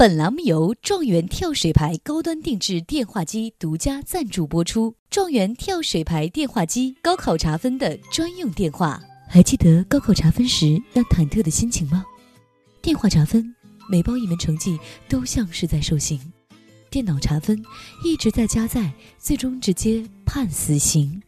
本栏目由状元跳水牌高端定制电话机独家赞助播出。状元跳水牌电话机，高考查分的专用电话。还记得高考查分时那忐忑的心情吗？电话查分，每报一门成绩都像是在受刑；电脑查分，一直在加载，最终直接判死刑。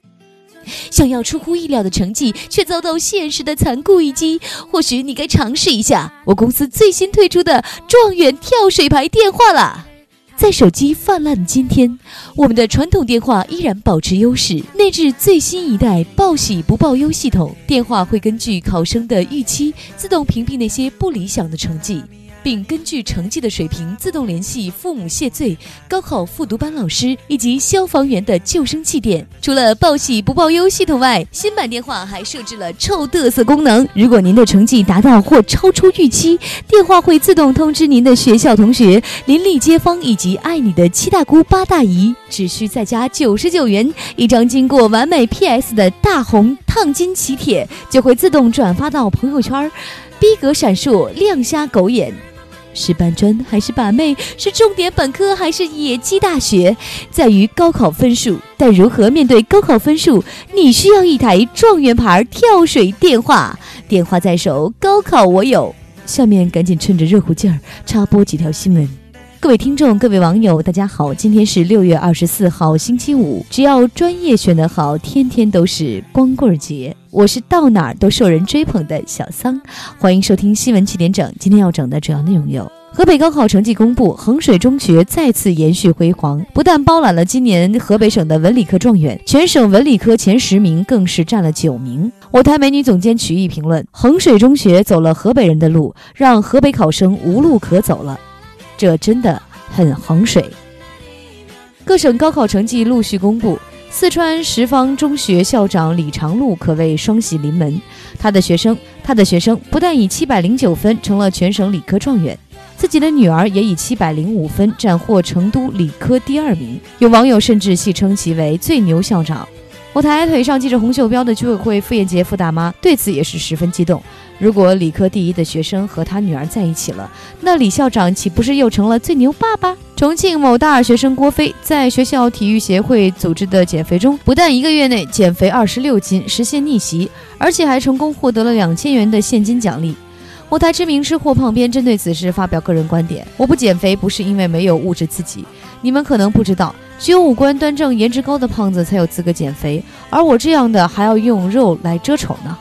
想要出乎意料的成绩，却遭到现实的残酷一击。或许你该尝试一下我公司最新推出的状元跳水牌电话啦。在手机泛滥的今天，我们的传统电话依然保持优势，内置最新一代报喜不报忧系统，电话会根据考生的预期，自动屏蔽那些不理想的成绩。并根据成绩的水平自动联系父母谢罪、高考复读班老师以及消防员的救生气垫。除了报喜不报忧系统外，新版电话还设置了臭嘚瑟功能。如果您的成绩达到或超出预期，电话会自动通知您的学校同学、邻里街坊以及爱你的七大姑八大姨。只需再加九十九元，一张经过完美 PS 的大红烫金喜帖就会自动转发到朋友圈，逼格闪烁，亮瞎狗眼。是搬砖还是把妹？是重点本科还是野鸡大学？在于高考分数。但如何面对高考分数？你需要一台状元牌跳水电话，电话在手，高考我有。下面赶紧趁着热乎劲儿插播几条新闻。各位听众，各位网友，大家好，今天是六月二十四号，星期五。只要专业选得好，天天都是光棍节。我是到哪儿都受人追捧的小桑，欢迎收听新闻七点整。今天要整的主要内容有：河北高考成绩公布，衡水中学再次延续辉煌，不但包揽了今年河北省的文理科状元，全省文理科前十名更是占了九名。我台美女总监曲艺评论：衡水中学走了河北人的路，让河北考生无路可走了。这真的很衡水。各省高考成绩陆续公布，四川什邡中学校长李长路可谓双喜临门，他的学生，他的学生不但以七百零九分成了全省理科状元，自己的女儿也以七百零五分斩获成都理科第二名。有网友甚至戏称其为“最牛校长”。我台腿上系着红袖标的居委会傅艳杰傅大妈对此也是十分激动。如果理科第一的学生和他女儿在一起了，那李校长岂不是又成了最牛爸爸？重庆某大二学生郭飞在学校体育协会组织的减肥中，不但一个月内减肥二十六斤，实现逆袭，而且还成功获得了两千元的现金奖励。我台知名吃货胖编针对此事发表个人观点：我不减肥不是因为没有物质刺激，你们可能不知道，只有五官端正、颜值高的胖子才有资格减肥，而我这样的还要用肉来遮丑呢。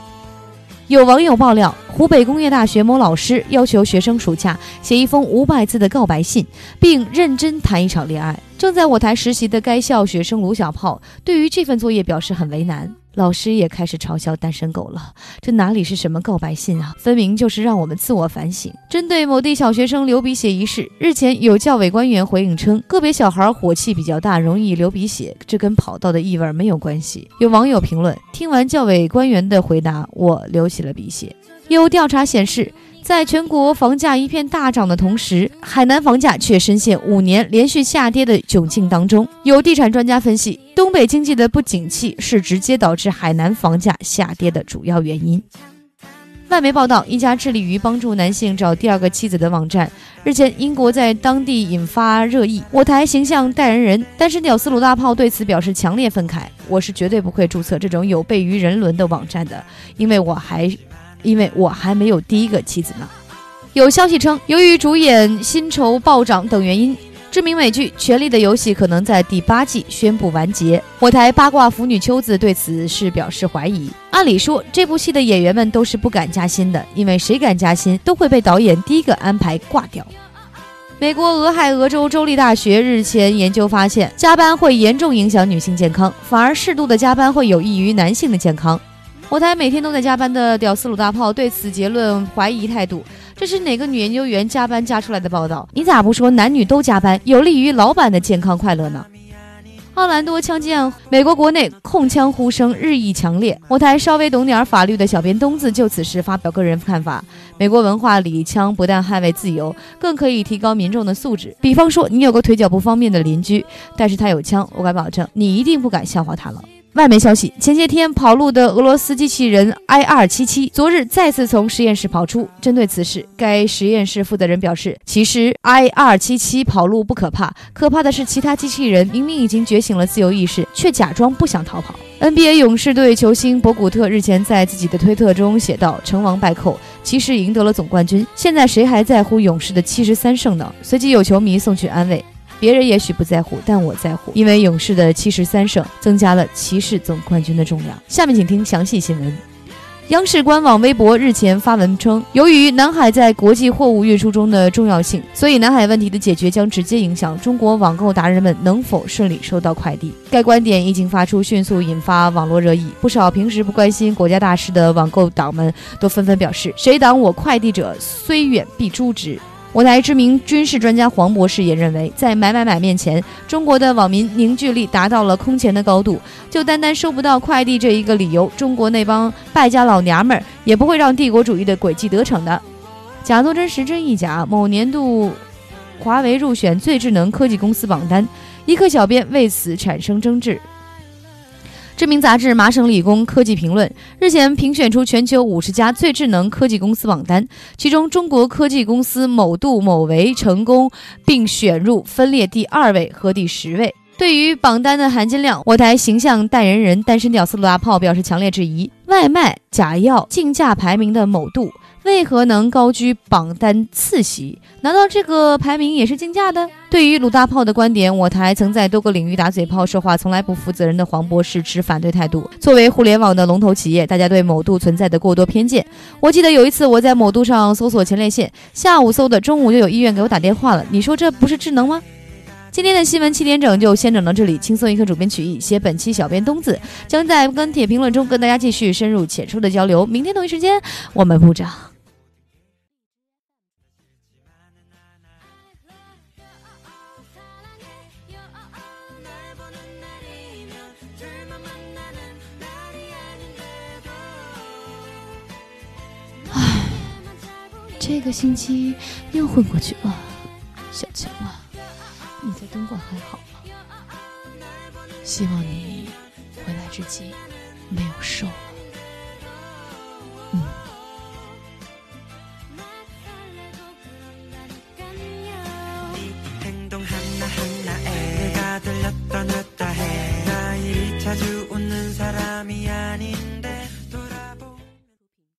有网友爆料，湖北工业大学某老师要求学生暑假写一封五百字的告白信，并认真谈一场恋爱。正在我台实习的该校学生卢小炮对于这份作业表示很为难。老师也开始嘲笑单身狗了，这哪里是什么告白信啊，分明就是让我们自我反省。针对某地小学生流鼻血一事，日前有教委官员回应称，个别小孩火气比较大，容易流鼻血，这跟跑道的异味没有关系。有网友评论，听完教委官员的回答，我流起了鼻血。有调查显示。在全国房价一片大涨的同时，海南房价却深陷五年连续下跌的窘境当中。有地产专家分析，东北经济的不景气是直接导致海南房价下跌的主要原因。外媒报道，一家致力于帮助男性找第二个妻子的网站，日前英国在当地引发热议。我台形象代言人单身屌丝鲁大炮对此表示强烈愤慨：“我是绝对不会注册这种有悖于人伦的网站的，因为我还……”因为我还没有第一个妻子呢。有消息称，由于主演薪酬暴涨等原因，知名美剧《权力的游戏》可能在第八季宣布完结。我台八卦腐女秋子对此事表示怀疑。按理说，这部戏的演员们都是不敢加薪的，因为谁敢加薪，都会被导演第一个安排挂掉。美国俄亥俄州州立大学日前研究发现，加班会严重影响女性健康，反而适度的加班会有益于男性的健康。我台每天都在加班的屌丝鲁大炮对此结论怀疑态度。这是哪个女研究员加班加出来的报道？你咋不说男女都加班有利于老板的健康快乐呢？奥兰多枪击案，美国国内控枪呼声日益强烈。我台稍微懂点法律的小编东子就此事发表个人看法：美国文化里，枪不但捍卫自由，更可以提高民众的素质。比方说，你有个腿脚不方便的邻居，但是他有枪，我敢保证，你一定不敢笑话他了。外媒消息：前些天跑路的俄罗斯机器人 I 二七七，昨日再次从实验室跑出。针对此事，该实验室负责人表示：“其实 I 二七七跑路不可怕，可怕的是其他机器人明明已经觉醒了自由意识，却假装不想逃跑。” NBA 勇士队球星博古特日前在自己的推特中写道：“成王败寇，骑士赢得了总冠军。现在谁还在乎勇士的七十三胜呢？”随即有球迷送去安慰。别人也许不在乎，但我在乎，因为勇士的七十三胜增加了骑士总冠军的重量。下面请听详细新闻。央视官网微博日前发文称，由于南海在国际货物运输中的重要性，所以南海问题的解决将直接影响中国网购达人们能否顺利收到快递。该观点一经发出，迅速引发网络热议。不少平时不关心国家大事的网购党们都纷纷表示：“谁挡我快递者，虽远必诛之。”我台知名军事专家黄博士也认为，在买买买面前，中国的网民凝聚力达到了空前的高度。就单单收不到快递这一个理由，中国那帮败家老娘们儿也不会让帝国主义的诡计得逞的。假作真时真亦假。某年度华为入选最智能科技公司榜单，一刻小编为此产生争执。知名杂志《麻省理工科技评论》日前评选出全球五十家最智能科技公司榜单，其中中国科技公司某度某为成功并选入分列第二位和第十位。对于榜单的含金量，我台形象代言人单身屌丝鲁大炮表示强烈质疑：外卖、假药、竞价排名的某度。为何能高居榜单次席？难道这个排名也是竞价的？对于鲁大炮的观点，我台曾在多个领域打嘴炮、说话从来不负责任的黄博士持反对态度。作为互联网的龙头企业，大家对某度存在的过多偏见。我记得有一次我在某度上搜索前列腺，下午搜的，中午就有医院给我打电话了。你说这不是智能吗？今天的新闻七点整就先整到这里，轻松一刻，主编曲艺，写本期小编东子将在跟帖评论中跟大家继续深入浅出的交流。明天同一时间，我们部长。这个星期又混过去了，小强啊，你在东莞还好吗？希望你回来之际没有瘦